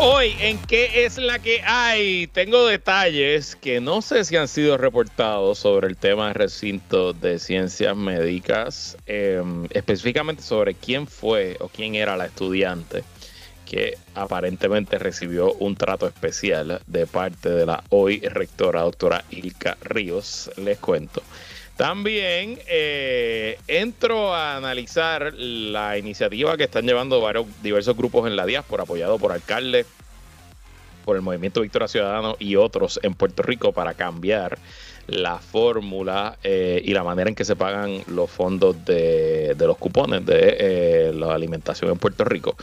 Hoy, ¿en qué es la que hay? Tengo detalles que no sé si han sido reportados sobre el tema de recinto de ciencias médicas, em, específicamente sobre quién fue o quién era la estudiante que aparentemente recibió un trato especial de parte de la hoy rectora doctora Ilka Ríos. Les cuento. También eh, entro a analizar la iniciativa que están llevando varios diversos grupos en la diáspora, apoyado por alcaldes, por el Movimiento Victoria Ciudadano y otros en Puerto Rico para cambiar la fórmula eh, y la manera en que se pagan los fondos de, los cupones de eh, la alimentación en Puerto Rico.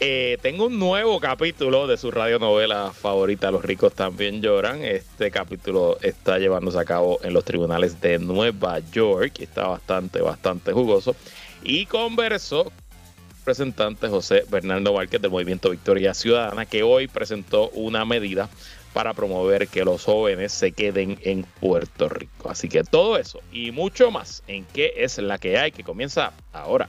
Eh, tengo un nuevo capítulo de su radionovela favorita, Los ricos también lloran. Este capítulo está llevándose a cabo en los tribunales de Nueva York. Está bastante, bastante jugoso. Y conversó representante José Bernardo Márquez del Movimiento Victoria Ciudadana, que hoy presentó una medida para promover que los jóvenes se queden en Puerto Rico. Así que todo eso y mucho más en qué es la que hay que comienza ahora.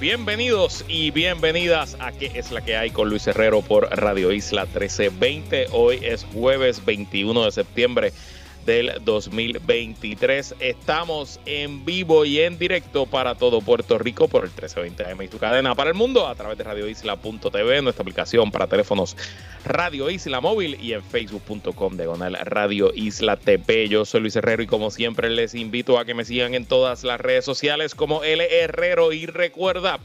Bienvenidos y bienvenidas a ¿Qué es la que hay con Luis Herrero por Radio Isla 1320? Hoy es jueves 21 de septiembre del 2023. Estamos en vivo y en directo para todo Puerto Rico por el 1320 AM y tu cadena para el mundo a través de radioisla.tv, nuestra aplicación para teléfonos Radio Isla Móvil y en facebook.com diagonal Radio Isla TP. Yo soy Luis Herrero y como siempre les invito a que me sigan en todas las redes sociales como L Herrero y recuerda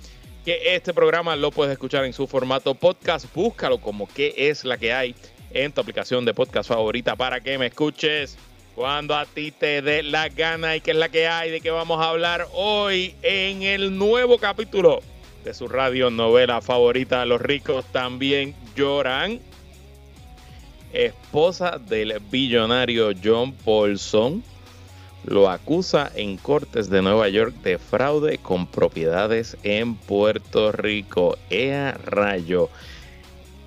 que este programa lo puedes escuchar en su formato podcast. Búscalo como que es la que hay en tu aplicación de podcast favorita para que me escuches cuando a ti te dé la gana y que es la que hay, de que vamos a hablar hoy en el nuevo capítulo de su radio novela favorita, Los ricos también lloran. Esposa del billonario John Paulson lo acusa en cortes de Nueva York de fraude con propiedades en Puerto Rico. Ea rayo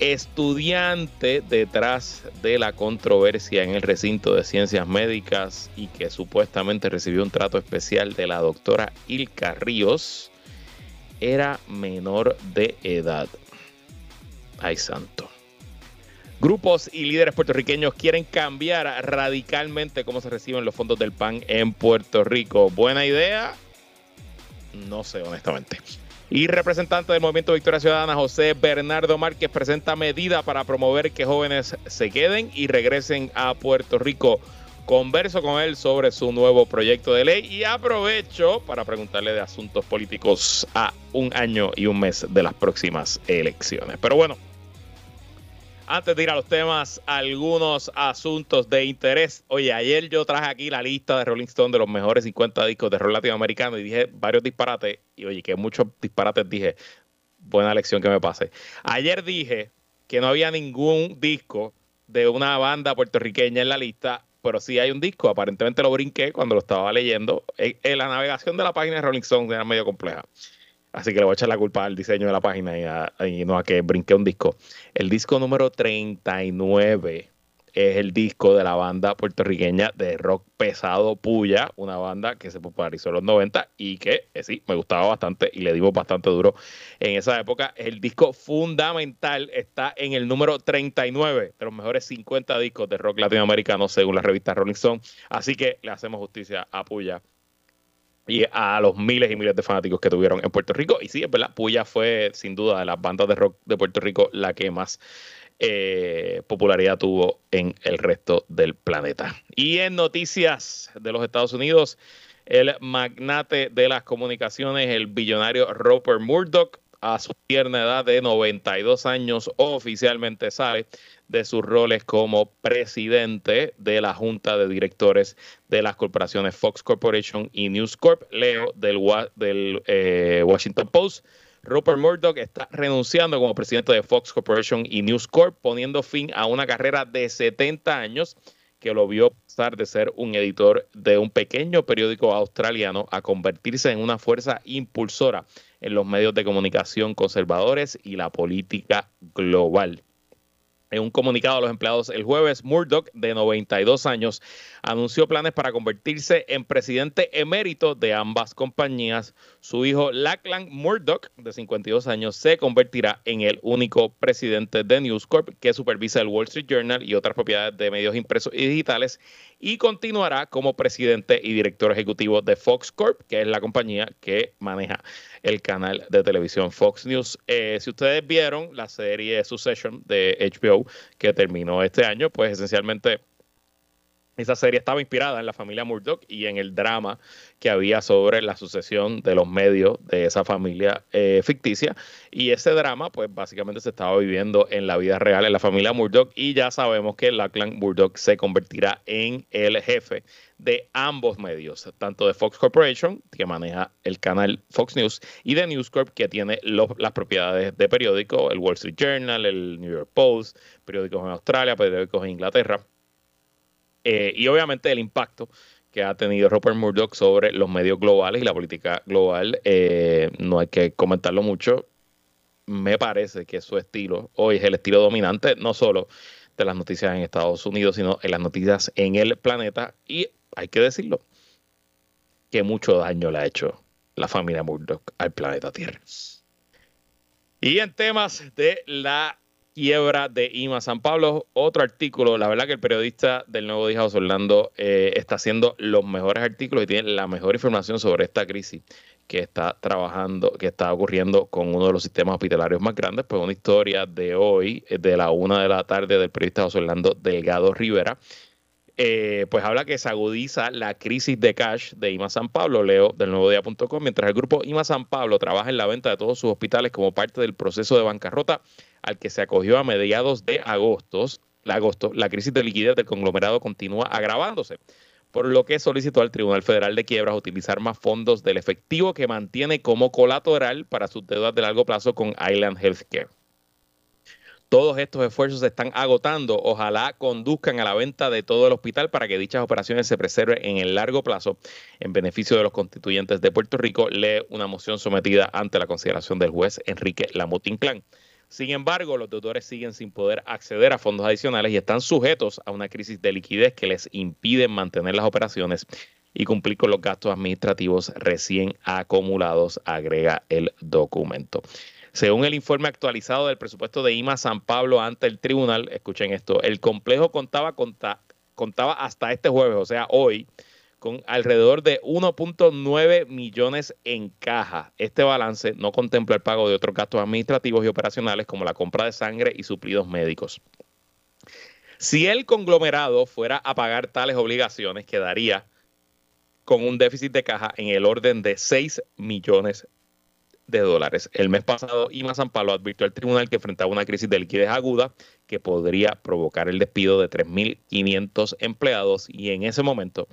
estudiante detrás de la controversia en el recinto de ciencias médicas y que supuestamente recibió un trato especial de la doctora Ilka Ríos, era menor de edad. Ay santo. Grupos y líderes puertorriqueños quieren cambiar radicalmente cómo se reciben los fondos del PAN en Puerto Rico. ¿Buena idea? No sé, honestamente. Y representante del Movimiento Victoria Ciudadana, José Bernardo Márquez, presenta medida para promover que jóvenes se queden y regresen a Puerto Rico. Converso con él sobre su nuevo proyecto de ley y aprovecho para preguntarle de asuntos políticos a un año y un mes de las próximas elecciones. Pero bueno, antes de ir a los temas, algunos asuntos de interés. Oye, ayer yo traje aquí la lista de Rolling Stone de los mejores 50 discos de rock latinoamericano y dije varios disparates. Y oye, que muchos disparates dije. Buena lección que me pase. Ayer dije que no había ningún disco de una banda puertorriqueña en la lista, pero sí hay un disco. Aparentemente lo brinqué cuando lo estaba leyendo. En, la navegación de la página de Rolling Stone era medio compleja. Así que le voy a echar la culpa al diseño de la página y, no a que brinque un disco. El disco número 39 es el disco de la banda puertorriqueña de rock pesado Puya, una banda que se popularizó en los 90 y que eh, sí, me gustaba bastante y le dimos bastante duro en esa época. El disco fundamental está en el número 39 de los mejores 50 discos de rock latinoamericano según la revista Rolling Stone. Así que le hacemos justicia a Puya y a los miles y miles de fanáticos que tuvieron en Puerto Rico. Y sí, es verdad, Puya fue sin duda de las bandas de rock de Puerto Rico la que más eh, popularidad tuvo en el resto del planeta. Y en noticias de los Estados Unidos, el magnate de las comunicaciones, el billonario Roper Murdoch, a su tierna edad de 92 años, oficialmente sale de sus roles como presidente de la junta de directores de las corporaciones Fox Corporation y News Corp. Leo del, eh, Washington Post. Rupert Murdoch está renunciando como presidente de Fox Corporation y News Corp, poniendo fin a una carrera de 70 años que lo vio pasar de ser un editor de un pequeño periódico australiano a convertirse en una fuerza impulsora en los medios de comunicación conservadores y la política global. En un comunicado a los empleados el jueves, Murdoch, de 92 años, anunció planes para convertirse en presidente emérito de ambas compañías. Su hijo Lachlan Murdoch, de 52 años, se convertirá en el único presidente de News Corp que supervisa el Wall Street Journal y otras propiedades de medios impresos y digitales y continuará como presidente y director ejecutivo de Fox Corp, que es la compañía que maneja el canal de televisión Fox News. Eh, si ustedes vieron la serie Succession de HBO que terminó este año, pues esencialmente esa serie estaba inspirada en la familia Murdoch y en el drama que había sobre la sucesión de los medios de esa familia eh, ficticia. Y ese drama, pues básicamente se estaba viviendo en la vida real en la familia Murdoch. Y ya sabemos que Lachlan Murdoch se convertirá en el jefe de ambos medios, tanto de Fox Corporation, que maneja el canal Fox News, y de News Corp, que tiene las propiedades de periódicos, el Wall Street Journal, el New York Post, periódicos en Australia, periódicos en Inglaterra eh, y obviamente el impacto que ha tenido Rupert Murdoch sobre los medios globales y la política global, eh, no hay que comentarlo mucho. Me parece que su estilo hoy es el estilo dominante, no solo de las noticias en Estados Unidos, sino en las noticias en el planeta. Y hay que decirlo, que mucho daño le ha hecho la familia Murdoch al planeta Tierra. Y en temas de la quiebra de IMA San Pablo. Otro artículo, la verdad que el periodista del Nuevo Día, José Orlando, eh, está haciendo los mejores artículos y tiene la mejor información sobre esta crisis que está trabajando, que está ocurriendo con uno de los sistemas hospitalarios más grandes. Pues una historia de hoy, eh, de la una de la tarde, del periodista José Orlando Delgado Rivera. Eh, pues habla que se agudiza la crisis de cash de IMA San Pablo, leo del nuevo día.com, mientras el grupo IMA San Pablo trabaja en la venta de todos sus hospitales como parte del proceso de bancarrota al que se acogió a mediados de agosto, agosto, la crisis de liquidez del conglomerado continúa agravándose, por lo que solicitó al Tribunal Federal de Quiebras utilizar más fondos del efectivo que mantiene como colateral para sus deudas de largo plazo con Island Healthcare. Todos estos esfuerzos se están agotando. Ojalá conduzcan a la venta de todo el hospital para que dichas operaciones se preserven en el largo plazo en beneficio de los constituyentes de Puerto Rico. Lee una moción sometida ante la consideración del juez Enrique Lamotín Clan. Sin embargo, los deudores siguen sin poder acceder a fondos adicionales y están sujetos a una crisis de liquidez que les impide mantener las operaciones y cumplir con los gastos administrativos recién acumulados, agrega el documento. Según el informe actualizado del presupuesto de IMA San Pablo ante el tribunal, escuchen esto, el complejo contaba, contaba hasta este jueves, o sea, hoy, con alrededor de 1.9 millones en caja. Este balance no contempla el pago de otros gastos administrativos y operacionales como la compra de sangre y suplidos médicos. Si el conglomerado fuera a pagar tales obligaciones, quedaría con un déficit de caja en el orden de 6 millones de dólares. El mes pasado, IMA San Pablo advirtió al tribunal que enfrentaba una crisis de liquidez aguda que podría provocar el despido de 3.500 empleados y en ese momento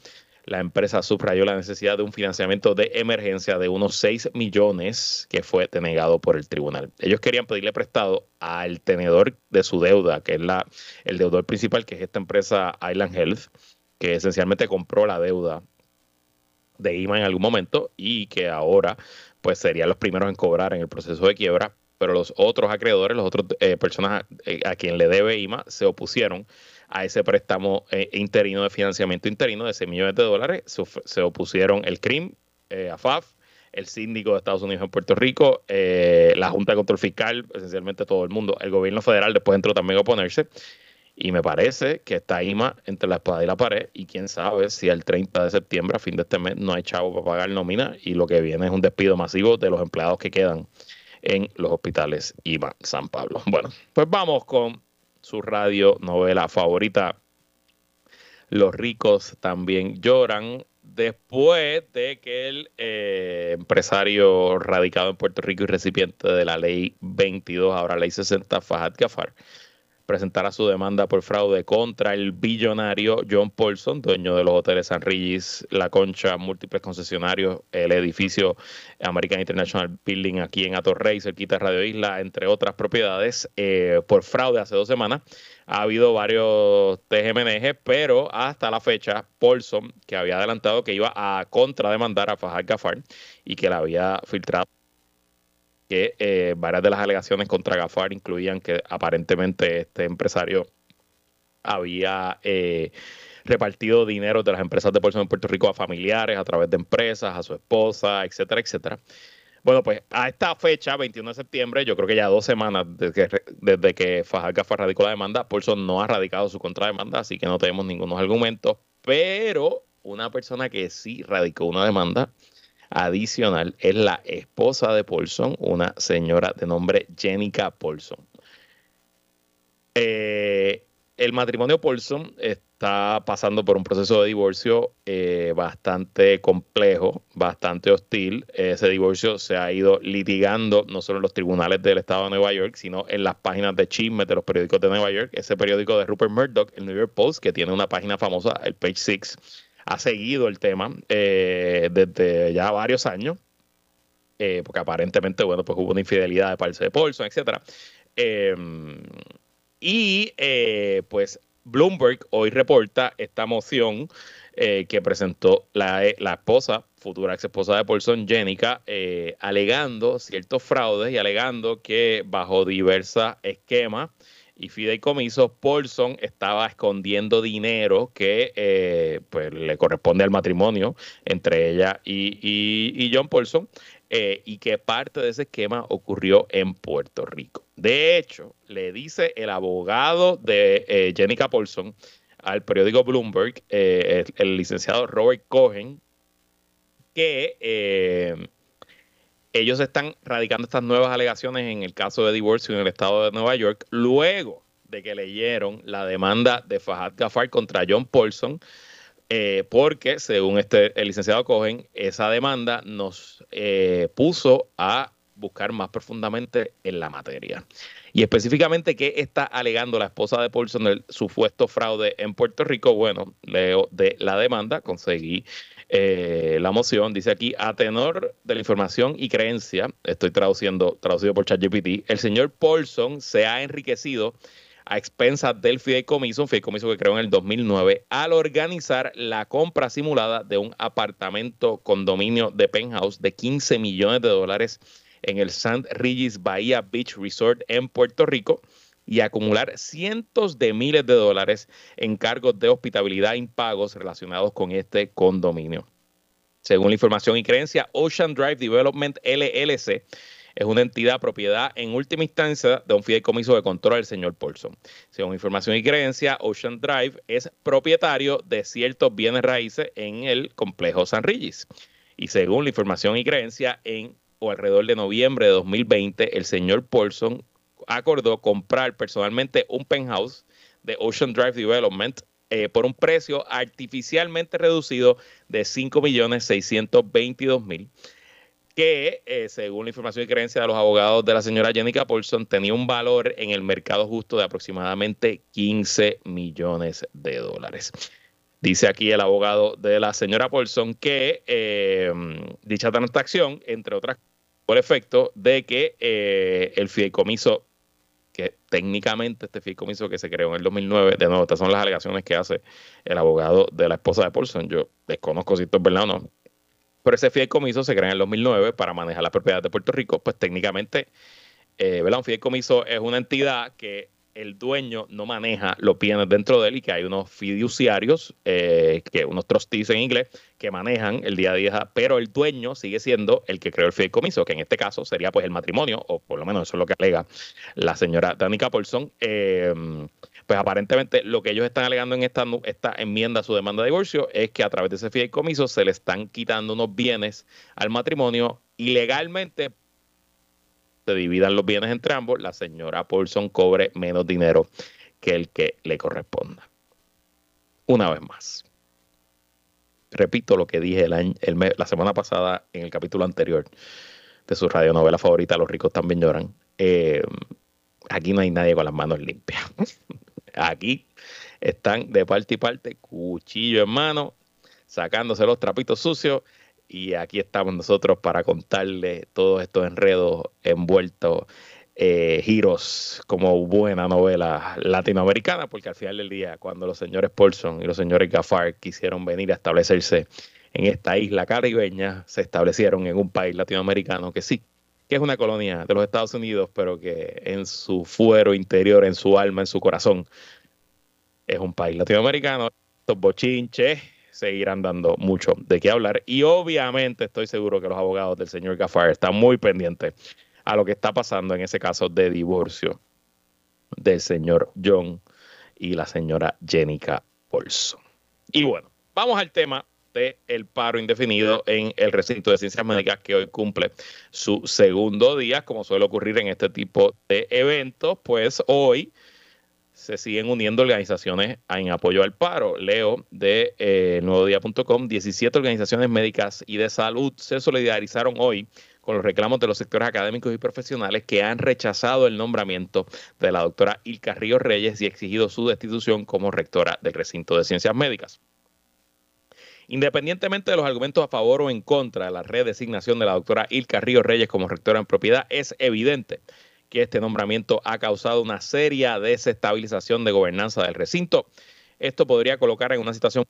la empresa subrayó la necesidad de un financiamiento de emergencia de unos 6 millones que fue denegado por el tribunal. Ellos querían pedirle prestado al tenedor de su deuda, que es la, el deudor principal, que es esta empresa Island Health, que esencialmente compró la deuda de IMA en algún momento y que ahora pues serían los primeros en cobrar en el proceso de quiebra, pero los otros acreedores, las otras eh, personas eh, a, quien le debe IMA, se opusieron a ese préstamo eh, interino de financiamiento interino de 6 millones de dólares. Se, opusieron el CRIM, AFAF, el síndico de Estados Unidos en Puerto Rico, la Junta de Control Fiscal, esencialmente todo el mundo. El gobierno federal después entró también a oponerse. Y me parece que está IMA entre la espada y la pared. Y quién sabe si el 30 de septiembre, a fin de este mes, no hay chavo para pagar nómina. Y lo que viene es un despido masivo de los empleados que quedan en los hospitales IMA San Pablo. Bueno, pues vamos con su radio novela favorita. Los ricos también lloran. Después de que el eh, empresario radicado en Puerto Rico y recipiente de la ley 22, ahora ley 60, Fahad Gafar, presentará su demanda por fraude contra el billonario John Paulson, dueño de los hoteles San Regis, La Concha, múltiples concesionarios, el edificio American International Building aquí en Atorrey, cerquita Radio Isla, entre otras propiedades, eh, por fraude hace dos semanas. Ha habido varios TGMNG, pero hasta la fecha, Paulson, que había adelantado que iba a contrademandar a Fajal Gafar y que la había filtrado que eh, varias de las alegaciones contra Gafar incluían que aparentemente este empresario había eh, repartido dinero de las empresas de Paulson en Puerto Rico a familiares, a través de empresas, a su esposa, etcétera, etcétera. Bueno, pues a esta fecha, 21 de septiembre, yo creo que ya dos semanas desde que, que Gafar radicó la demanda, Paulson no ha radicado su contrademanda, así que no tenemos ningunos argumentos, pero una persona que sí radicó una demanda adicional es la esposa de Paulson, una señora de nombre Jenica Paulson. Eh, el matrimonio Paulson está pasando por un proceso de divorcio eh, bastante complejo, bastante hostil. Ese divorcio se ha ido litigando no solo en los tribunales del estado de Nueva York, sino en las páginas de chismes de los periódicos de Nueva York. Ese periódico de Rupert Murdoch, el New York Post, que tiene una página famosa, el Page Six, ha seguido el tema eh, desde ya varios años, eh, porque aparentemente, bueno, pues hubo una infidelidad de parte de Paulson. Em, y eh, pues Bloomberg hoy reporta esta moción que presentó la, la, esposa, futura ex esposa de Paulson, Jenica, alegando ciertos fraudes y alegando que bajo diversos esquemas y fideicomisos, Paulson estaba escondiendo dinero que eh, pues, le corresponde al matrimonio entre ella y, John Paulson, eh, y que parte de ese esquema ocurrió en Puerto Rico. De hecho, le dice el abogado de eh, Jenica Paulson al periódico Bloomberg, el, licenciado Robert Cohen, que ellos están radicando estas nuevas alegaciones en el caso de divorcio en el estado de Nueva York, luego de que leyeron la demanda de Fahad Gafar contra John Paulson, eh, porque según este, el licenciado Cohen, esa demanda nos eh, puso a buscar más profundamente en la materia. Y específicamente, ¿qué está alegando la esposa de Paulson del supuesto fraude en Puerto Rico? Bueno, leo de la demanda, conseguí eh, la moción dice aquí, a tenor de la información y creencia, estoy traduciendo, traducido por ChatGPT, el señor Paulson se ha enriquecido a expensas del fideicomiso, un fideicomiso que creó en el 2009, al organizar la compra simulada de un apartamento condominio de penthouse de 15 millones de dólares en el St. Regis Bahía Beach Resort en Puerto Rico y acumular cientos de miles de dólares en cargos de hospitabilidad impagos relacionados con este condominio. Según la información y creencia, Ocean Drive Development LLC es una entidad propiedad en última instancia de un fideicomiso de control del señor Paulson. Según información y creencia, Ocean Drive es propietario de ciertos bienes raíces en el complejo San Regis. Y según la información y creencia, en o alrededor de noviembre de 2020, el señor Paulson acordó comprar personalmente un penthouse de Ocean Drive Development eh, por un precio artificialmente reducido de 5.622.000 que eh, según la información y creencia de los abogados de la señora Jenica Paulson tenía un valor en el mercado justo de aproximadamente 15 millones de dólares. Dice aquí el abogado de la señora Paulson que eh, dicha transacción, entre otras por efecto de que el fideicomiso que técnicamente este fideicomiso que se creó en el 2009, de nuevo, estas son las alegaciones que hace el abogado de la esposa de Paulson. Yo desconozco si esto es verdad o no. Pero ese fideicomiso se creó en el 2009 para manejar la propiedad de Puerto Rico. Pues técnicamente, eh, ¿verdad? Un fideicomiso es una entidad que el dueño no maneja los bienes dentro de él y que hay unos fiduciarios, eh, que unos trustees en inglés, que manejan el día a día, pero el dueño sigue siendo el que creó el fideicomiso, que en este caso sería pues el matrimonio, o por lo menos eso es lo que alega la señora Danica Paulson. Eh, pues aparentemente lo que ellos están alegando en esta, esta enmienda a su demanda de divorcio es que a través de ese fideicomiso se le están quitando unos bienes al matrimonio ilegalmente dividan los bienes entre ambos, la señora Paulson cobre menos dinero que el que le corresponda. Una vez más. Repito lo que dije el año, la semana pasada en el capítulo anterior de su radionovela favorita, Los ricos también lloran. Eh, aquí no hay nadie con las manos limpias. Aquí están de parte y parte, cuchillo en mano, sacándose los trapitos sucios. Y aquí estamos nosotros para contarle todos estos enredos envueltos, eh, giros como buena novela latinoamericana, porque al final del día, cuando los señores Paulson y los señores Gaffar quisieron venir a establecerse en esta isla caribeña, se establecieron en un país latinoamericano que sí, que es una colonia de los Estados Unidos, pero que en su fuero interior, en su alma, en su corazón, es un país latinoamericano. Estos bochinches seguirán dando mucho de qué hablar. Y obviamente estoy seguro que los abogados del señor Gaffar están muy pendientes a lo que está pasando en ese caso de divorcio del señor John y la señora Jenica Olson. Y bueno, vamos al tema del paro indefinido en el recinto de ciencias médicas que hoy cumple su segundo día, como suele ocurrir en este tipo de eventos, pues hoy se siguen uniendo organizaciones en apoyo al paro. Leo de eh, nuevodía.com, 17 organizaciones médicas y de salud se solidarizaron hoy con los reclamos de los sectores académicos y profesionales que han rechazado el nombramiento de la doctora Ilka Ríos Reyes y exigido su destitución como rectora del recinto de ciencias médicas. Independientemente de los argumentos a favor o en contra de la redesignación de la doctora Ilka Ríos Reyes como rectora en propiedad, es evidente que este nombramiento ha causado una seria desestabilización de gobernanza del recinto. Esto podría colocar en una situación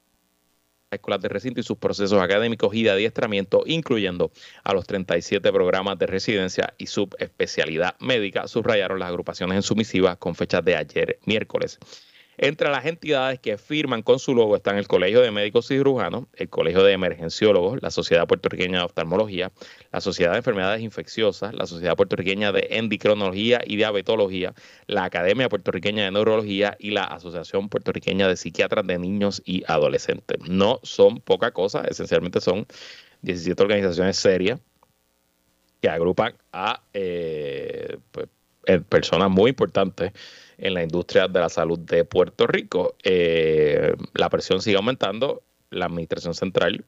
escuelas de recinto y sus procesos académicos y de adiestramiento, incluyendo a los 37 programas de residencia y subespecialidad médica, subrayaron las agrupaciones en su misiva con fecha de ayer miércoles. Entre las entidades que firman con su logo están el Colegio de Médicos Cirujanos, el Colegio de Emergenciólogos, la Sociedad Puertorriqueña de Oftalmología, la Sociedad de Enfermedades Infecciosas, la Sociedad Puertorriqueña de Endocrinología y Diabetología, la Academia Puertorriqueña de Neurología y la Asociación Puertorriqueña de Psiquiatras de Niños y Adolescentes. No son poca cosa, esencialmente son 17 organizaciones serias que agrupan a eh, pues, eh, personas muy importantes en la industria de la salud de Puerto Rico. Eh, la presión sigue aumentando, la administración central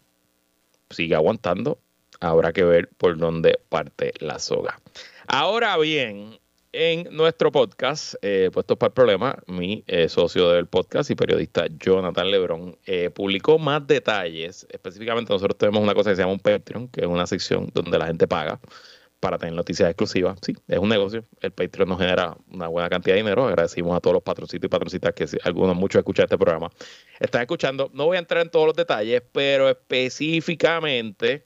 sigue aguantando. Habrá que ver por dónde parte la soga. Ahora bien, en nuestro podcast, eh, Puestos para el Problema, mi eh, socio del podcast y periodista Jonathan Lebron eh, publicó más detalles. Específicamente, nosotros tenemos una cosa que se llama un Patreon, que es una sección donde la gente paga para tener noticias exclusivas. Sí, es un negocio. El Patreon nos genera una buena cantidad de dinero. Agradecimos a todos los patroncitos y patroncitas que algunos, muchos escuchan este programa. Están escuchando. No voy a entrar en todos los detalles, pero específicamente,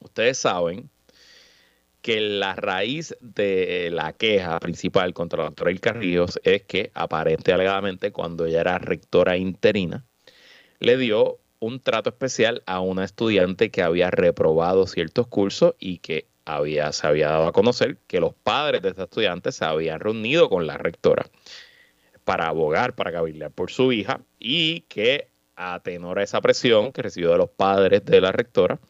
ustedes saben que la raíz de la queja principal contra la doctora El Ríos es que aparente alegadamente cuando ella era rectora interina, le dio un trato especial a una estudiante que había reprobado ciertos cursos y que había, se había dado a conocer que los padres de esta estudiante se habían reunido con la rectora para abogar, para cabildear por su hija y que a tenor a esa presión que recibió de los padres de la rectora,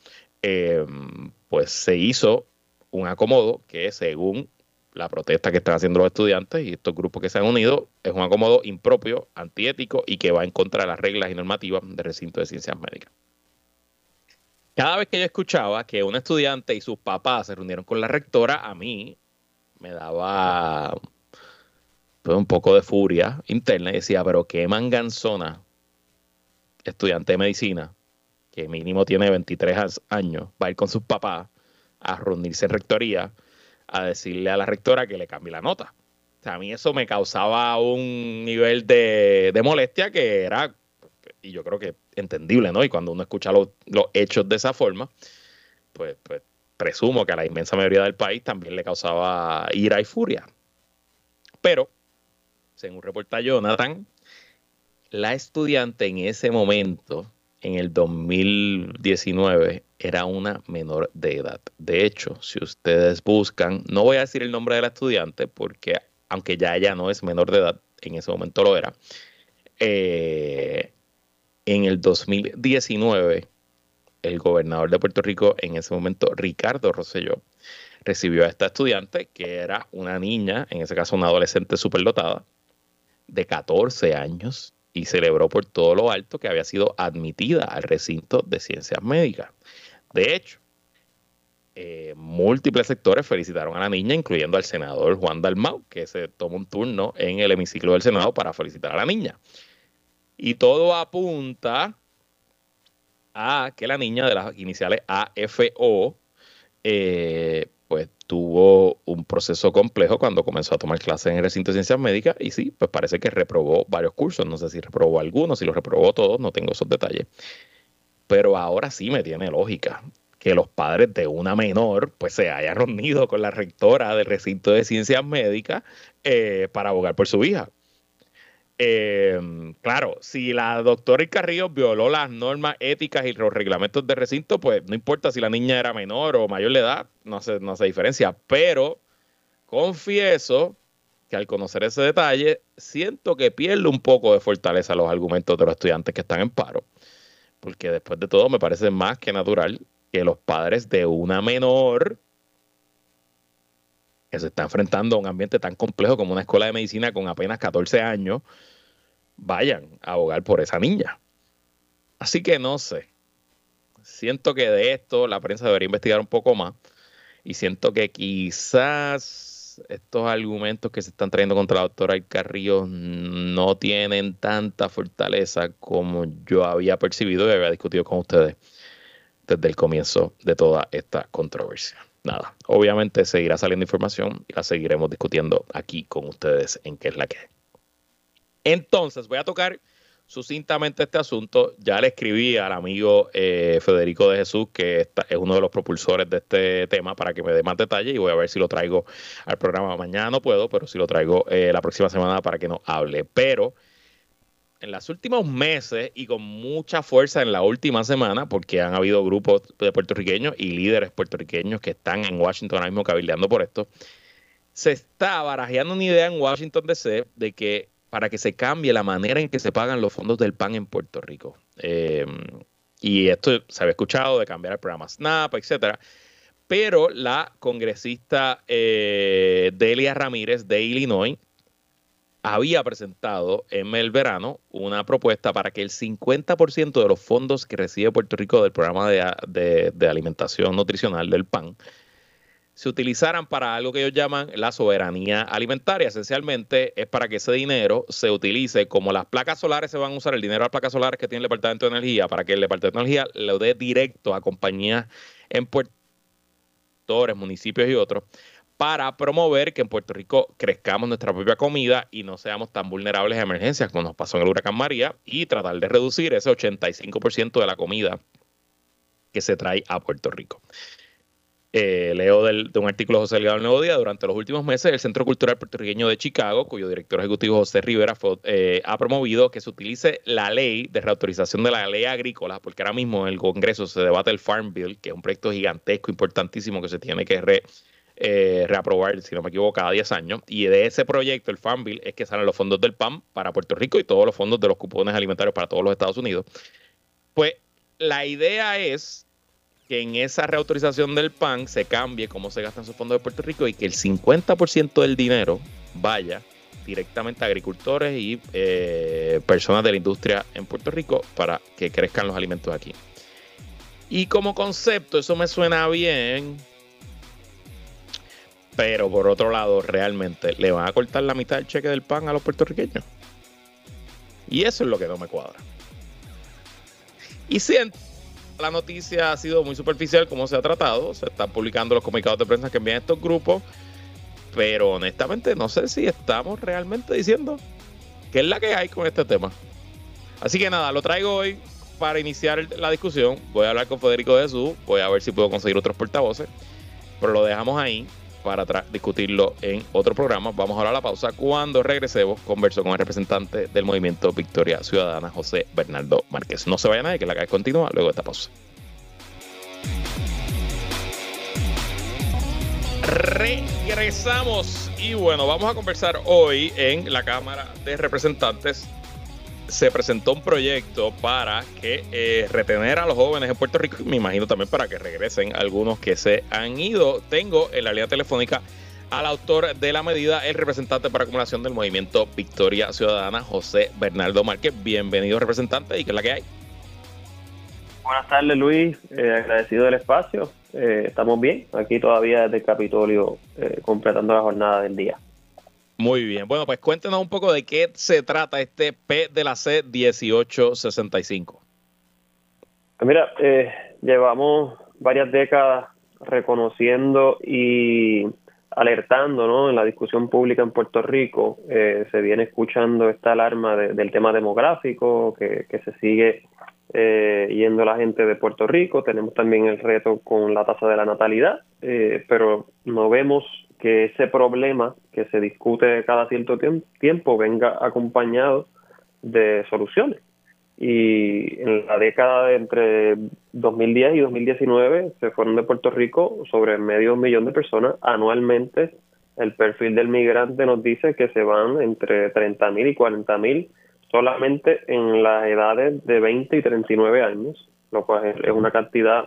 em, pues se hizo un acomodo que según la protesta que están haciendo los estudiantes y estos grupos que se han unido es un acomodo impropio, antiético y que va en contra de las reglas y normativas del recinto de ciencias médicas. Cada vez que yo escuchaba que un estudiante y sus papás se reunieron con la rectora, a mí me daba pues, un poco de furia interna y decía, pero qué manganzona, estudiante de medicina, que mínimo tiene 23 años, va a ir con sus papás a reunirse en rectoría a decirle a la rectora que le cambie la nota. O sea, a mí eso me causaba un nivel de, de molestia que era y yo creo que entendible, ¿no? Y cuando uno escucha los, hechos de esa forma, pues, pues, presumo que a la inmensa mayoría del país también le causaba ira y furia. Pero, según reporta Jonathan, la estudiante en ese momento, en el 2019, era una menor de edad. De hecho, si ustedes buscan, no voy a decir el nombre de la estudiante porque aunque ya ella no es menor de edad, en ese momento lo era, eh, en el 2019, el gobernador de Puerto Rico, en ese momento, Ricardo Rosselló, recibió a esta estudiante, que era una niña, en ese caso una adolescente superdotada, de 14 años, y celebró por todo lo alto que había sido admitida al recinto de ciencias médicas. De hecho, eh, múltiples sectores felicitaron a la niña, incluyendo al senador Juan Dalmau, que se tomó un turno en el hemiciclo del Senado para felicitar a la niña. Y todo apunta a que la niña de las iniciales AFO, eh, pues tuvo un proceso complejo cuando comenzó a tomar clases en el recinto de ciencias médicas y sí, pues parece que reprobó varios cursos, no sé si reprobó algunos, si los reprobó todos, no tengo esos detalles. Pero ahora sí me tiene lógica que los padres de una menor pues se hayan reunido con la rectora del recinto de ciencias médicas eh, para abogar por su hija. Eh, claro, si la doctora Carrillo violó las normas éticas y los reglamentos de recinto, pues no importa si la niña era menor o mayor de edad, no se, no se diferencia. Pero confieso que al conocer ese detalle, siento que pierde un poco de fortaleza los argumentos de los estudiantes que están en paro. Porque después de todo me parece más que natural que los padres de una menor que se está enfrentando a un ambiente tan complejo como una escuela de medicina con apenas 14 años, vayan a abogar por esa niña. Así que no sé. Siento que de esto la prensa debería investigar un poco más y siento que quizás estos argumentos que se están trayendo contra la doctora Carrillo no tienen tanta fortaleza como yo había percibido y había discutido con ustedes desde el comienzo de toda esta controversia. Nada, obviamente seguirá saliendo información y la seguiremos discutiendo aquí con ustedes en qué es la que. Entonces, voy a tocar sucintamente este asunto. Ya le escribí al amigo eh, Federico de Jesús, que es uno de los propulsores de este tema, para que me dé más detalles y voy a ver si lo traigo al programa. Mañana no puedo, pero si lo traigo eh, la próxima semana para que nos hable. Pero en los últimos meses y con mucha fuerza en la última semana, porque han habido grupos de puertorriqueños y líderes puertorriqueños que están en Washington ahora mismo cabildeando por esto, se está barajeando una idea en Washington DC de que para que se cambie la manera en que se pagan los fondos del PAN en Puerto Rico. Em, y esto se había escuchado de cambiar el programa SNAP, etcétera. Pero la congresista eh, Delia Ramírez de Illinois había presentado en el verano una propuesta para que el 50% de los fondos que recibe Puerto Rico del programa de, alimentación nutricional del PAN se utilizaran para algo que ellos llaman la soberanía alimentaria. Esencialmente es para que ese dinero se utilice como las placas solares se van a usar, el dinero de las placas solares que tiene el Departamento de Energía, para que el Departamento de Energía lo dé directo a compañías en Puerto municipios y otros, para promover que en Puerto Rico crezcamos nuestra propia comida y no seamos tan vulnerables a emergencias como nos pasó en el huracán María y tratar de reducir ese 85% de la comida que se trae a Puerto Rico. Eh, leo de un artículo de José Delgado del Nuevo Día. Durante los últimos meses, el Centro Cultural Puertorriqueño de Chicago, cuyo director ejecutivo José Rivera eh, ha promovido que se utilice la ley de reautorización de la ley agrícola, porque ahora mismo en el Congreso se debate el Farm Bill, que es un proyecto gigantesco, importantísimo, que se tiene que re, eh, reaprobar, si no me equivoco, cada 10 años. Y de ese proyecto, el Farm Bill, es que salen los fondos del PAN para Puerto Rico y todos los fondos de los cupones alimentarios para todos los Estados Unidos. Pues la idea es que en esa reautorización del PAN se cambie cómo se gastan esos fondos de Puerto Rico y que el 50% del dinero vaya directamente a agricultores y eh, personas de la industria en Puerto Rico para que crezcan los alimentos aquí. Y como concepto, eso me suena bien, pero por otro lado, realmente le van a cortar la mitad del cheque del pan a los puertorriqueños. Y eso es lo que no me cuadra. Y siento la noticia ha sido muy superficial como se ha tratado. Se están publicando los comunicados de prensa que envían estos grupos. Pero honestamente no sé si estamos realmente diciendo qué es la que hay con este tema. Así que nada, lo traigo hoy para iniciar la discusión. Voy a hablar con Federico Jesús. Voy a ver si puedo conseguir otros portavoces. Pero lo dejamos ahí para discutirlo en otro programa. Vamos ahora a la pausa. Cuando regresemos, converso con el representante del movimiento Victoria Ciudadana, José Bernardo Márquez. No se vaya nadie, que la calle continúa luego de esta pausa. Regresamos y bueno, vamos a conversar hoy en la Cámara de Representantes se presentó un proyecto para que eh, retener a los jóvenes en Puerto Rico me imagino también para que regresen algunos que se han ido. Tengo en la línea telefónica al autor de la medida, el representante para acumulación del movimiento Victoria Ciudadana, José Bernardo Márquez. Bienvenido, representante, y qué es la que hay. Buenas tardes, Luis. Eh, agradecido del espacio. Eh, estamos bien. Aquí todavía desde Capitolio completando la jornada del día. Muy bien. Bueno, pues cuéntenos un poco de qué se trata este P de la C 1865. Pues mira, llevamos varias décadas reconociendo y alertando ¿no? en la discusión pública en Puerto Rico. se viene escuchando esta alarma del tema demográfico que, que se sigue eh, yendo la gente de Puerto Rico. Tenemos también el reto con la tasa de la natalidad, eh, pero no vemos que ese problema que se discute cada cierto tiempo venga acompañado de soluciones. Y en la década de entre 2010 y 2019 se fueron de Puerto Rico sobre medio millón de personas anualmente. El perfil del migrante nos dice que se van entre 30 mil y 40 mil solamente en las edades de 20 y 39 años, lo cual es una cantidad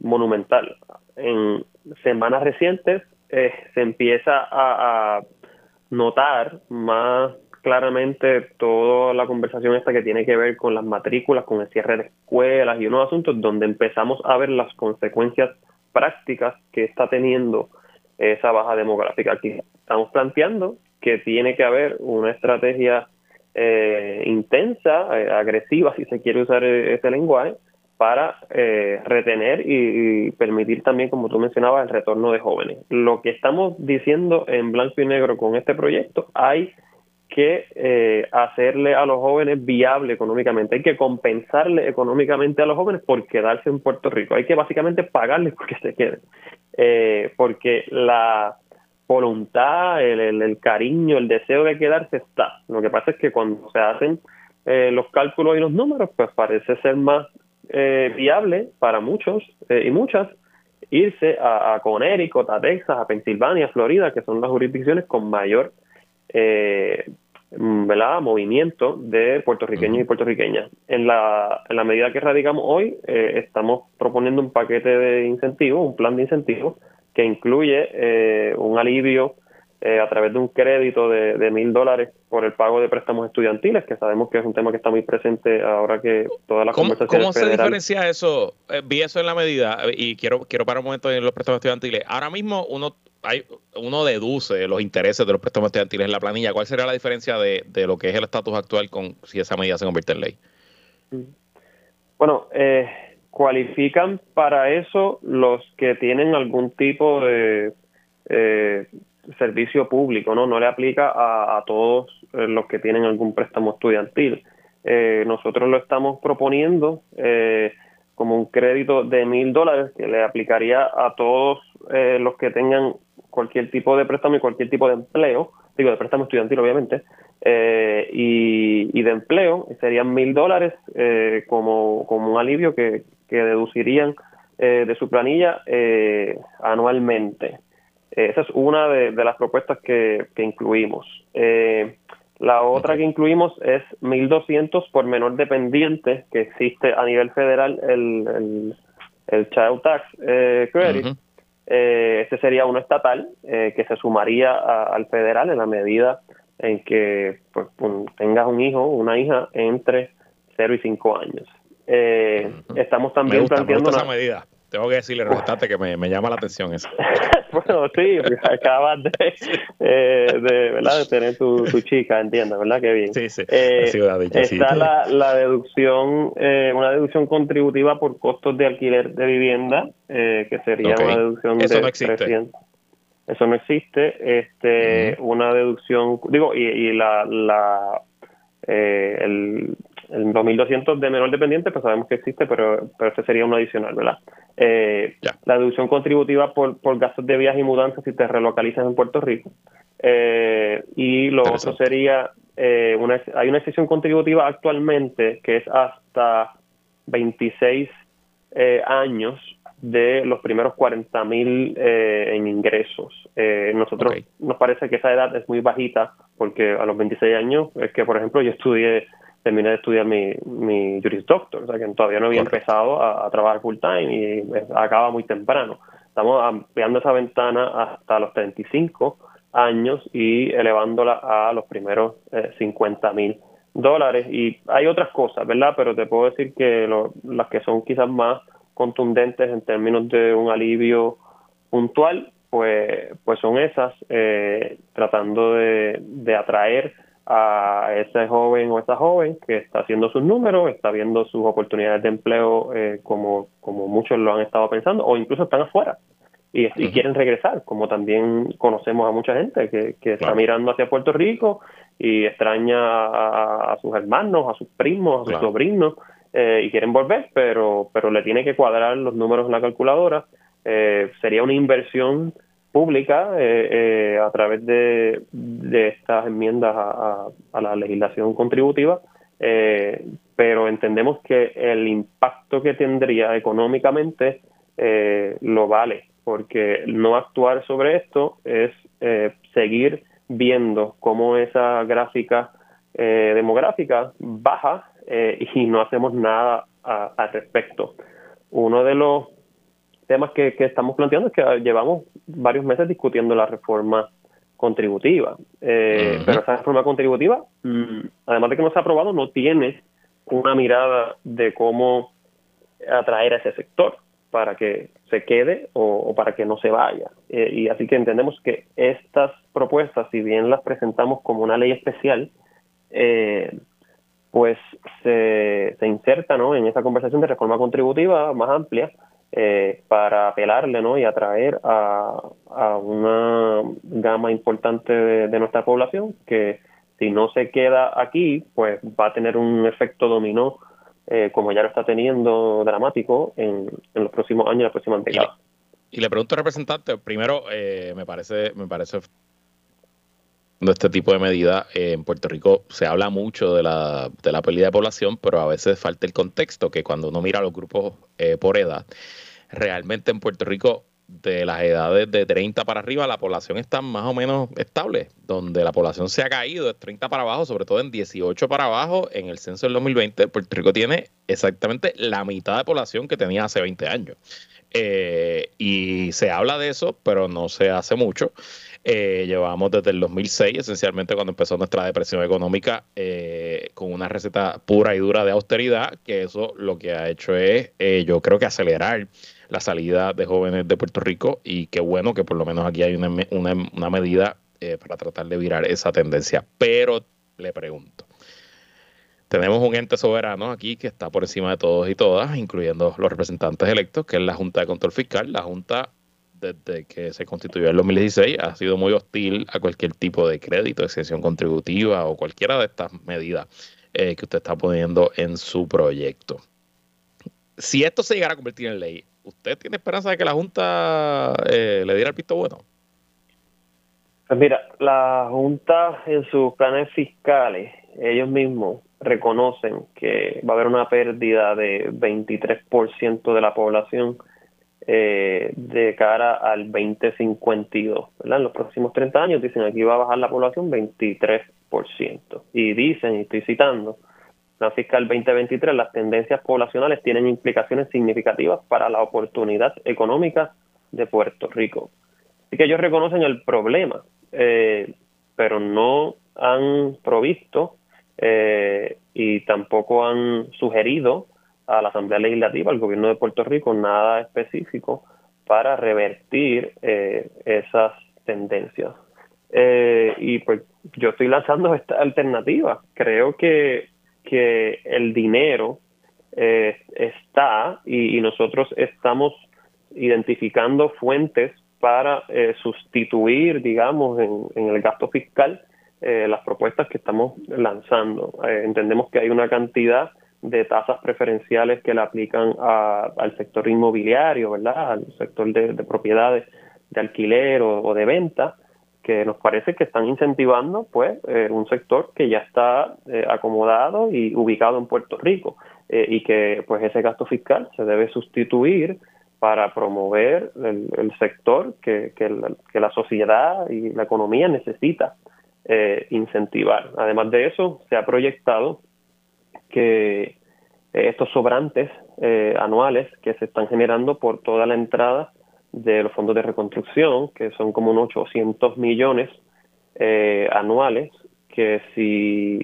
monumental. En semanas recientes eh, se empieza a, notar más claramente toda la conversación esta que tiene que ver con las matrículas, con el cierre de escuelas y unos asuntos donde empezamos a ver las consecuencias prácticas que está teniendo esa baja demográfica. Aquí estamos planteando que tiene que haber una estrategia eh, intensa, eh, agresiva, si se quiere usar e-, ese lenguaje, para eh, retener y, permitir también, como tú mencionabas, el retorno de jóvenes. Lo que estamos diciendo en blanco y negro con este proyecto, hay que eh, hacerle a los jóvenes viable económicamente, hay que compensarle económicamente a los jóvenes por quedarse en Puerto Rico, hay que básicamente pagarles porque se queden, porque la voluntad, el, cariño, el deseo de quedarse está. Lo que pasa es que cuando se hacen eh, los cálculos y los números, pues parece ser más eh, viable para muchos eh, y muchas irse a, a Connecticut, a Texas, a Pensilvania, a Florida, que son las jurisdicciones con mayor movimiento de puertorriqueños y puertorriqueñas. En la, en la medida que radicamos hoy, estamos proponiendo un paquete de incentivos, un plan de incentivos, que incluye eh, un alivio eh, a través de un crédito de mil dólares por el pago de préstamos estudiantiles, que sabemos que es un tema que está muy presente ahora que todas las ¿Cómo, ¿Cómo se diferencia eso? Eh, vi eso en la medida y quiero quiero parar un momento en los préstamos estudiantiles. Ahora mismo uno hay, uno deduce los intereses de los préstamos estudiantiles en la planilla. ¿Cuál sería la diferencia de, de lo que es el estatus actual con si esa medida se convierte en ley? Bueno, eh, cualifican para eso los que tienen algún tipo de eh, servicio público, ¿no? No le aplica a, todos eh, los que tienen algún préstamo estudiantil. Eh, nosotros lo estamos proponiendo como un crédito de mil dólares que le aplicaría a todos los que tengan cualquier tipo de préstamo y cualquier tipo de empleo, digo de préstamo estudiantil obviamente, y, de empleo serían mil dólares como, como un alivio que, que deducirían eh, de su planilla eh, anualmente. Eh, esa es una de, las propuestas que, incluimos. la otra que incluimos es 1.200 por menor dependiente que existe a nivel federal el, el, Child Tax Credit. este sería uno estatal que se sumaría al federal en la medida en que pues, tengas un hijo o una hija entre 0 y 5 años. Eh, estamos también planteando esa medida. Tengo que decirle, reportante, que me, llama la atención eso. bueno, sí, acabas de, eh, de, ¿verdad? de tener tu, chica, entiendo, ¿verdad? Qué bien. Sí, sí. Eh, está La, la, deducción, eh, una deducción contributiva por costos de alquiler de vivienda, eh, que sería una deducción eso no existe. Eso no existe. Este, Una deducción, digo, y, y la, la eh, el el 2200 de menor dependiente, pues sabemos que existe, pero, pero este sería uno adicional, ¿verdad? Eh, la deducción contributiva por, por gastos de viaje y mudanza si te relocalizas en Puerto Rico. Eh, y lo otro sería, eh, una, hay una excepción contributiva actualmente que es hasta 26 años de los primeros 40 mil en ingresos. nosotros nos parece que esa edad es muy bajita porque a los 26 años es que, por ejemplo, yo estudié terminé de estudiar mi, mi Juris Doctor, o sea que todavía no había empezado a, trabajar full time y acaba muy temprano. Estamos ampliando esa ventana hasta los 35 años y elevándola a los primeros 50 eh, mil dólares y hay otras cosas, ¿verdad? Pero te puedo decir que las que son quizás más contundentes en términos de un alivio puntual, pues, pues son esas, eh, tratando de, de atraer a ese joven o esa joven que está haciendo sus números, está viendo sus oportunidades de empleo eh, como, como muchos lo han estado pensando, o incluso están afuera y, quieren regresar, como también conocemos a mucha gente que, que está mirando hacia Puerto Rico y extraña a, sus hermanos, a sus primos, a sus sobrinos, eh, y quieren volver, pero, pero le tiene que cuadrar los números en la calculadora. Eh, sería una inversión pública eh, a través de, de estas enmiendas a, a, la legislación contributiva, pero entendemos que el impacto que tendría económicamente lo vale, porque no actuar sobre esto es seguir viendo cómo esa gráfica demográfica baja eh, y no hacemos nada al respecto. Uno de los temas que, estamos planteando es que llevamos varios meses discutiendo la reforma contributiva, eh, pero esa reforma contributiva, mm, además de que no se ha aprobado, no tiene una mirada de cómo atraer a ese sector para que se quede o, para que no se vaya. Eh, y así que entendemos que estas propuestas, si bien las presentamos como una ley especial, eh, pues se, se inserta ¿no? en esa conversación de reforma contributiva más amplia eh, para apelarle ¿no? y atraer a, a una gama importante de, nuestra población que si no se queda aquí, pues va a tener un efecto dominó, eh, como ya lo está teniendo dramático en, en los próximos años, en las próximas décadas. Y le pregunto representante, primero eh, me parece me parece este tipo de medidas. Eh, en Puerto Rico se habla mucho de la, de la pérdida de población, pero a veces falta el contexto, que cuando uno mira los grupos eh, por edad, realmente en Puerto Rico de las edades de 30 para arriba, la población está más o menos estable. Donde la población se ha caído de 30 para abajo, sobre todo en 18 para abajo, en el censo del 2020, Puerto Rico tiene exactamente la mitad de población que tenía hace 20 años. Eh, y se habla de eso, pero no se hace mucho. Eh, llevamos desde el 2006, esencialmente cuando empezó nuestra depresión económica, eh, con una receta pura y dura de austeridad, que eso lo que ha hecho es, eh, yo creo que acelerar la salida de jóvenes de Puerto Rico y qué bueno que por lo menos aquí hay una, una, una medida para tratar de virar esa tendencia. Pero le pregunto, tenemos un ente soberano aquí que está por encima de todos y todas, incluyendo los representantes electos, que es la Junta de Control Fiscal. La Junta desde que se constituyó en 2016 ha sido muy hostil a cualquier tipo de crédito, exención contributiva o cualquiera de estas medidas eh, que usted está poniendo en su proyecto. Si esto se llegara a convertir en ley, ¿usted tiene esperanza de que la Junta eh, le diera el visto bueno? Pues mira, la Junta en sus planes fiscales, ellos mismos reconocen que va a haber una pérdida de 23% de la población eh, de cara al 2052. ¿verdad? En los próximos 30 años dicen aquí va a bajar la población 23%. Y dicen, y estoy citando, la fiscal 2023, las tendencias poblacionales tienen implicaciones significativas para la oportunidad económica de Puerto Rico. Así que ellos reconocen el problema, eh, pero no han provisto eh, y tampoco han sugerido a la Asamblea Legislativa, al gobierno de Puerto Rico, nada específico para revertir eh, esas tendencias. Eh, y pues yo estoy lanzando esta alternativa. Creo que, que el dinero eh, está y, nosotros estamos identificando fuentes para sustituir, digamos, en, en, el gasto fiscal las propuestas que estamos lanzando. entendemos que hay una cantidad de tasas preferenciales que le aplican al sector inmobiliario, ¿verdad? Al sector de, propiedades de alquiler o, de venta, que nos parece que están incentivando, pues, eh, un sector que ya está eh, acomodado y ubicado en Puerto Rico eh, y que, pues, ese gasto fiscal se debe sustituir para promover el, sector que, que, la, que la sociedad y la economía necesita incentivar. Además de eso, se ha proyectado que eh, estos sobrantes eh, anuales que se están generando por toda la entrada de los fondos de reconstrucción, que son como unos 800 millones eh, anuales, que si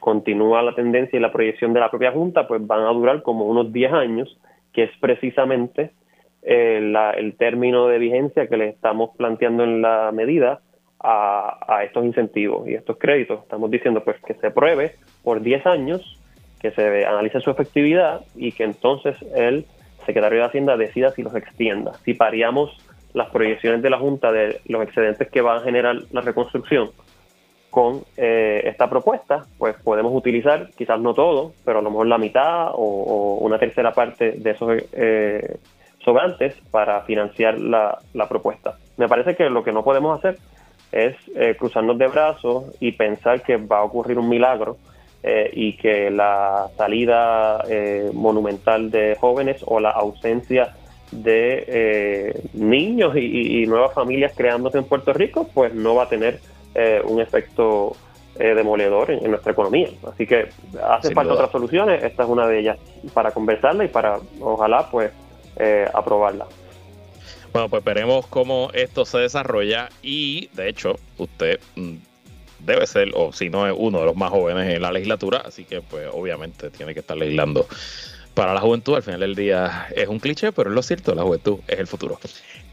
continúa la tendencia y la proyección de la propia Junta, pues van a durar como unos 10 años, que es precisamente eh, el término de vigencia que le estamos planteando en la medida a, estos incentivos y estos créditos. Estamos diciendo pues que se pruebe por 10 años, que se analice su efectividad y que entonces el secretario de Hacienda decida si los extienda. Si paríamos las proyecciones de la Junta de los excedentes que va a generar la reconstrucción con eh, esta propuesta, pues podemos utilizar quizás no todo, pero a lo mejor la mitad o, una tercera parte de esos eh, sobrantes para financiar la, la, propuesta. Me parece que lo que no podemos hacer es eh, cruzarnos de brazos y pensar que va a ocurrir un milagro eh, y que la salida eh, monumental de jóvenes o la ausencia de niños y, nuevas familias creándose en Puerto Rico, pues no va a tener un efecto demoledor en, nuestra economía. Así que hace falta otras soluciones, esta es una de ellas para conversarla y para ojalá pues aprobarla. Bueno, pues veremos cómo esto se desarrolla y de hecho usted mm, debe ser, o si no es uno de los más jóvenes en la legislatura, así que pues obviamente tiene que estar legislando para la juventud. Al final del día es un cliché, pero es lo cierto, la juventud es el futuro.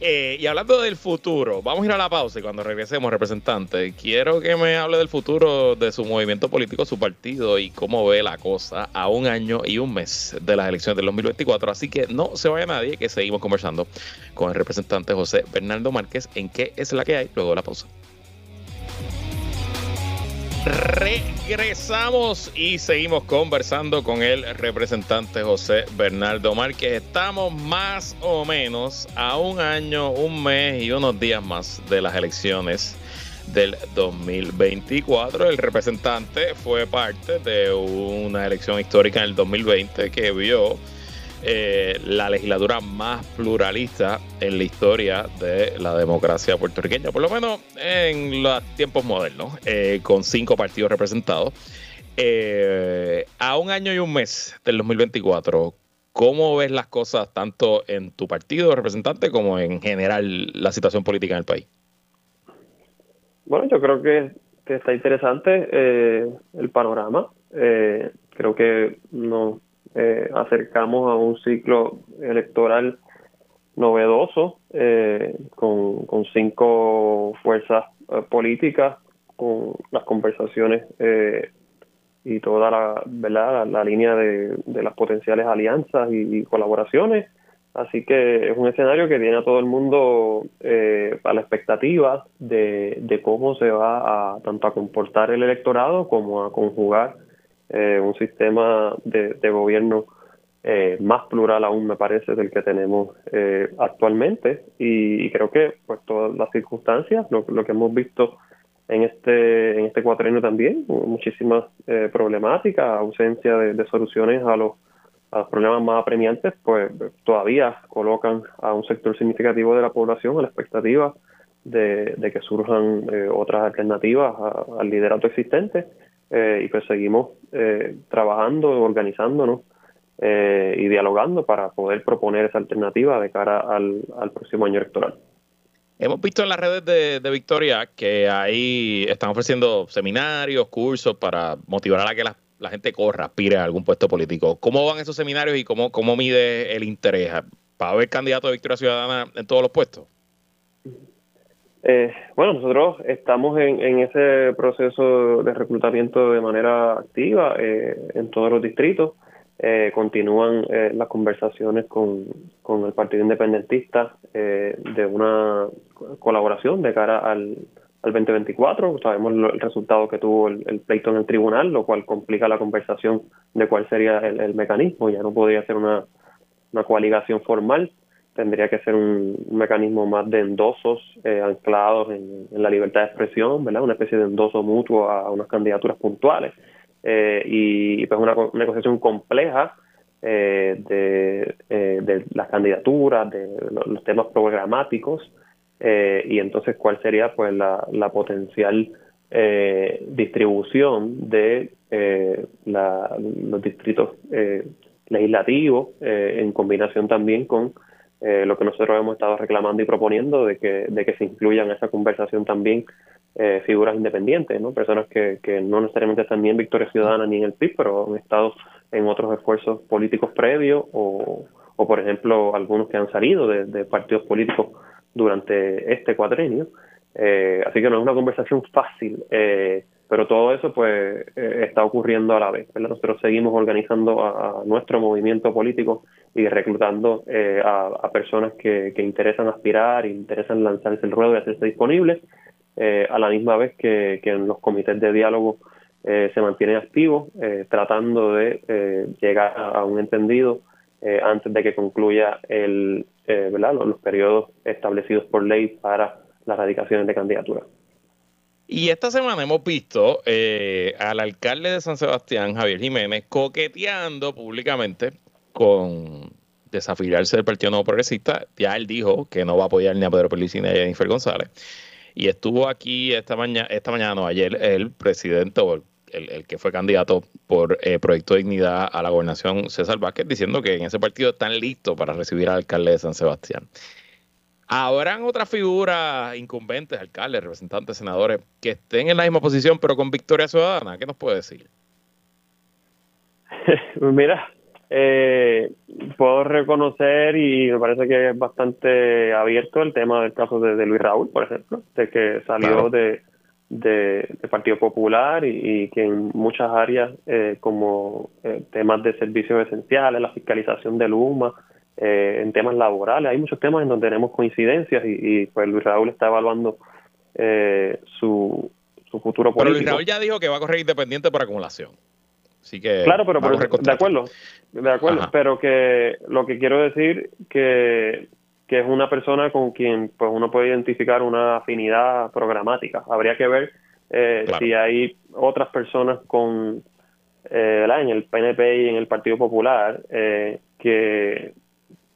Eh, y hablando del futuro, vamos a ir a la pausa y cuando regresemos, representante, quiero que me hable del futuro de su movimiento político, su partido y cómo ve la cosa a un año y un mes de las elecciones del 2024. Así que no se vaya nadie, que seguimos conversando con el representante José Bernardo Márquez en qué es la que hay luego de la pausa. Regresamos y seguimos conversando con el representante José Bernardo Márquez. Estamos más o menos a un año, un mes y unos días más de las elecciones del 2024. El representante fue parte de una elección histórica en el 2020 que vio eh, la legislatura más pluralista en la historia de la democracia puertorriqueña, por lo menos en los tiempos modernos, eh, con cinco partidos representados. Eh, a un año y un mes del 2024, ¿cómo ves las cosas tanto en tu partido representante como en general la situación política en el país? Bueno, yo creo que, que está interesante el panorama. creo que no eh, acercamos a un ciclo electoral novedoso eh, con, cinco fuerzas eh, políticas, con las conversaciones y toda la, ¿verdad? la, línea de, las potenciales alianzas y, colaboraciones. Así que es un escenario que tiene a todo el mundo a la expectativa de, de cómo se va a tanto a comportar el electorado como a conjugar eh, un sistema de, gobierno eh, más plural aún me parece del que tenemos eh, actualmente. Y, creo que pues todas las circunstancias lo, que hemos visto en este en este cuatrienio también muchísimas problemáticas ausencia de, soluciones a los, a los problemas más apremiantes pues todavía colocan a un sector significativo de la población a la expectativa de, que surjan otras alternativas al liderato existente eh, y pues seguimos eh, trabajando, organizándonos eh, y dialogando para poder proponer esa alternativa de cara al, próximo año electoral. Hemos visto en las redes de, Victoria que ahí están ofreciendo seminarios, cursos para motivar a que la, gente corra, aspire a algún puesto político. ¿Cómo van esos seminarios y cómo, cómo mide el interés? ¿Para haber candidato de Victoria Ciudadana en todos los puestos? Eh, bueno, nosotros estamos en, ese proceso de reclutamiento de manera activa eh, en todos los distritos. Eh, continúan las conversaciones con, el Partido Independentista de una colaboración de cara al, al 2024. Sabemos el resultado que tuvo el, pleito en el tribunal, lo cual complica la conversación de cuál sería el, mecanismo. Ya no podría ser una, una coaligación formal tendría que ser un, mecanismo más de endosos eh, anclados en, la libertad de expresión, ¿verdad? Una especie de endoso mutuo a unas candidaturas puntuales eh, y, pues una, negociación compleja eh, de, las candidaturas, de los, temas programáticos y entonces cuál sería pues la, potencial distribución de los distritos legislativos en combinación también con eh, lo que nosotros hemos estado reclamando y proponiendo de que, de que se incluyan en esa conversación también eh, figuras independientes, ¿no? personas que, que no necesariamente están ni en Victoria Ciudadana ni en el PIB, pero han estado en otros esfuerzos políticos previos o, o por ejemplo, algunos que han salido de, partidos políticos durante este cuatrenio. Eh, así que no es una conversación fácil, eh, pero todo eso pues eh, está ocurriendo a la vez. Nosotros seguimos organizando a, nuestro movimiento político y reclutando a, personas que, que interesan aspirar, interesan lanzarse el ruedo y hacerse disponibles, a la misma vez que, en los comités de diálogo se mantienen activos, tratando de llegar a un entendido eh, antes de que concluya el, eh, ¿verdad? Los, periodos establecidos por ley para las radicaciones de candidatura. Y esta semana hemos visto eh, al alcalde de San Sebastián, Javier Jiménez, coqueteando públicamente con desafiliarse del Partido Nuevo Progresista. Ya él dijo que no va a apoyar ni a Pedro Pelicini ni a Jennifer González. Y estuvo aquí esta mañana, esta mañana, no, ayer, el presidente o el el, que fue candidato por eh, Proyecto Dignidad a la gobernación, César Vázquez, diciendo que en ese partido están listos para recibir al alcalde de San Sebastián. ¿Habrán otras figuras incumbentes, alcaldes, representantes, senadores, que estén en la misma posición pero con victoria ciudadana? ¿Qué nos puede decir? Mira, eh, puedo reconocer y me parece que es bastante abierto el tema del caso de, Luis Raúl, por ejemplo, de que salió de, de, Partido Popular y, que en muchas áreas eh, como eh, temas de servicios esenciales, la fiscalización del UMA, eh, en temas laborales, hay muchos temas en donde tenemos coincidencias y, pues Luis Raúl está evaluando su, su futuro político. Pero Luis Raúl ya dijo que va a correr independiente por acumulación. Así que claro, pero, de acuerdo, de acuerdo, pero que lo que quiero decir que que es una persona con quien pues uno puede identificar una afinidad programática. Habría que ver eh, si hay otras personas con eh, en el PNP y en el Partido Popular eh, que,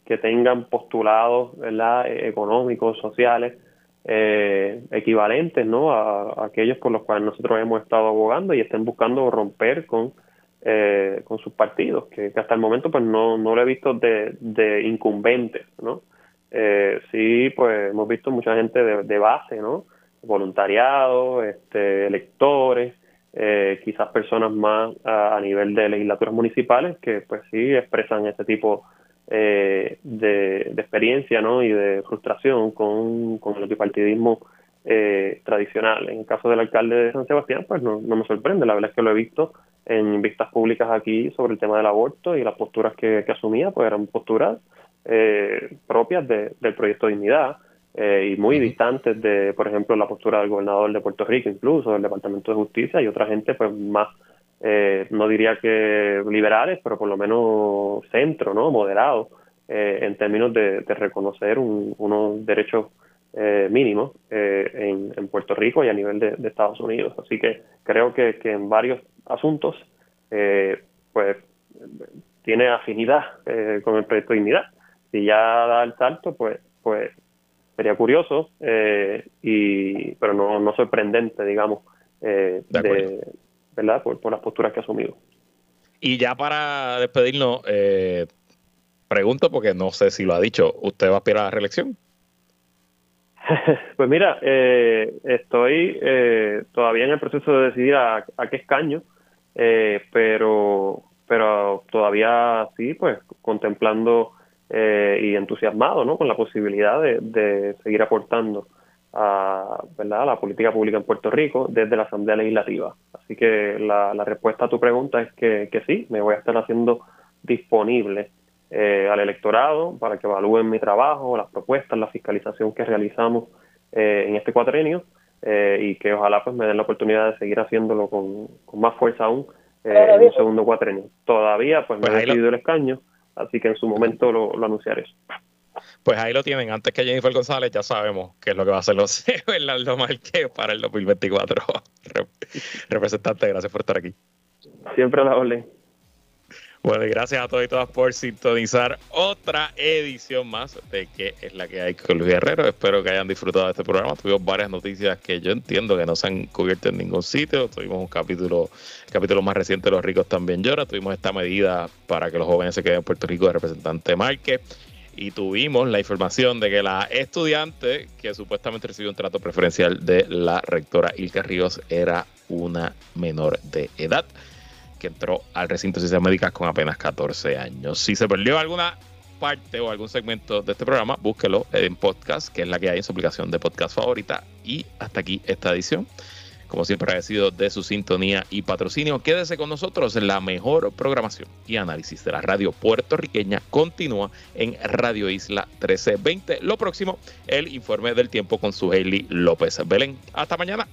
que tengan postulados ¿verdad? económicos, sociales, equivalentes ¿no? A, aquellos por los cuales nosotros hemos estado abogando y estén buscando romper con, con sus partidos, que, hasta el momento pues no, no lo he visto de, de incumbentes, ¿no? eh, sí, pues hemos visto mucha gente de, base, ¿no? Voluntariado, este, electores, eh, quizás personas más a, nivel de legislaturas municipales que pues sí expresan este tipo eh, de, experiencia ¿no? y de frustración con, con el bipartidismo eh, tradicional. En el caso del alcalde de San Sebastián, pues no, no me sorprende, la verdad es que lo he visto en vistas públicas aquí sobre el tema del aborto y las posturas que, que asumía, pues eran posturas eh, propias del proyecto Dignidad eh, y muy distantes de, por ejemplo, la postura del gobernador de Puerto Rico, incluso del Departamento de Justicia y otra gente pues más, eh, no diría que liberales, pero por lo menos centro, ¿no? Moderado en términos de, reconocer unos derechos mínimos en, Puerto Rico y a nivel de, Estados Unidos. Así que creo que, que en varios asuntos, pues tiene afinidad con el proyecto Dignidad si ya da el salto, pues, pues sería curioso, eh, y, pero no, no sorprendente, digamos, eh, de, ¿verdad? Por, las posturas que ha asumido. Y ya para despedirnos, eh, pregunto porque no sé si lo ha dicho, ¿usted va a aspirar a la reelección? pues mira, estoy todavía en el proceso de decidir a, a qué escaño, pero, pero todavía sí, pues contemplando eh, y entusiasmado ¿no? con la posibilidad de, seguir aportando a, ¿verdad? la política pública en Puerto Rico desde la Asamblea Legislativa. Así que la, respuesta a tu pregunta es que, sí, me voy a estar haciendo disponible eh, al electorado para que evalúen mi trabajo, las propuestas, la fiscalización que realizamos eh, en este cuatrenio y que ojalá pues me den la oportunidad de seguir haciéndolo con, más fuerza aún en un segundo cuatrenio. Todavía pues me pues he decidido el escaño Así que en su momento lo, anunciaré. Pues ahí lo tienen. Antes que Jennifer González, ya sabemos qué es lo que va a hacer los Bernardo Marquez para el 2024. Representante, gracias por estar aquí. Siempre a la orden. Bueno, y gracias a todos y todas por sintonizar otra edición más de que es la que hay con Luis Guerrero. Espero que hayan disfrutado de este programa. Tuvimos varias noticias que yo entiendo que no se han cubierto en ningún sitio. Tuvimos un capítulo, el capítulo más reciente de Los ricos también llora. Tuvimos esta medida para que los jóvenes se queden en Puerto Rico de representante Márquez. Y tuvimos la información de que la estudiante que supuestamente recibió un trato preferencial de la rectora Ilka Ríos era una menor de edad que entró al recinto de ciencias médicas con apenas 14 años. Si se perdió alguna parte o algún segmento de este programa, búsquelo en podcast, que es la que hay en su aplicación de podcast favorita. Y hasta aquí esta edición. Como siempre, agradecido de su sintonía y patrocinio. Quédese con nosotros. La mejor programación y análisis de la radio puertorriqueña continúa en Radio Isla 1320. Lo próximo, el informe del tiempo con su Hailey López Belén. Hasta mañana.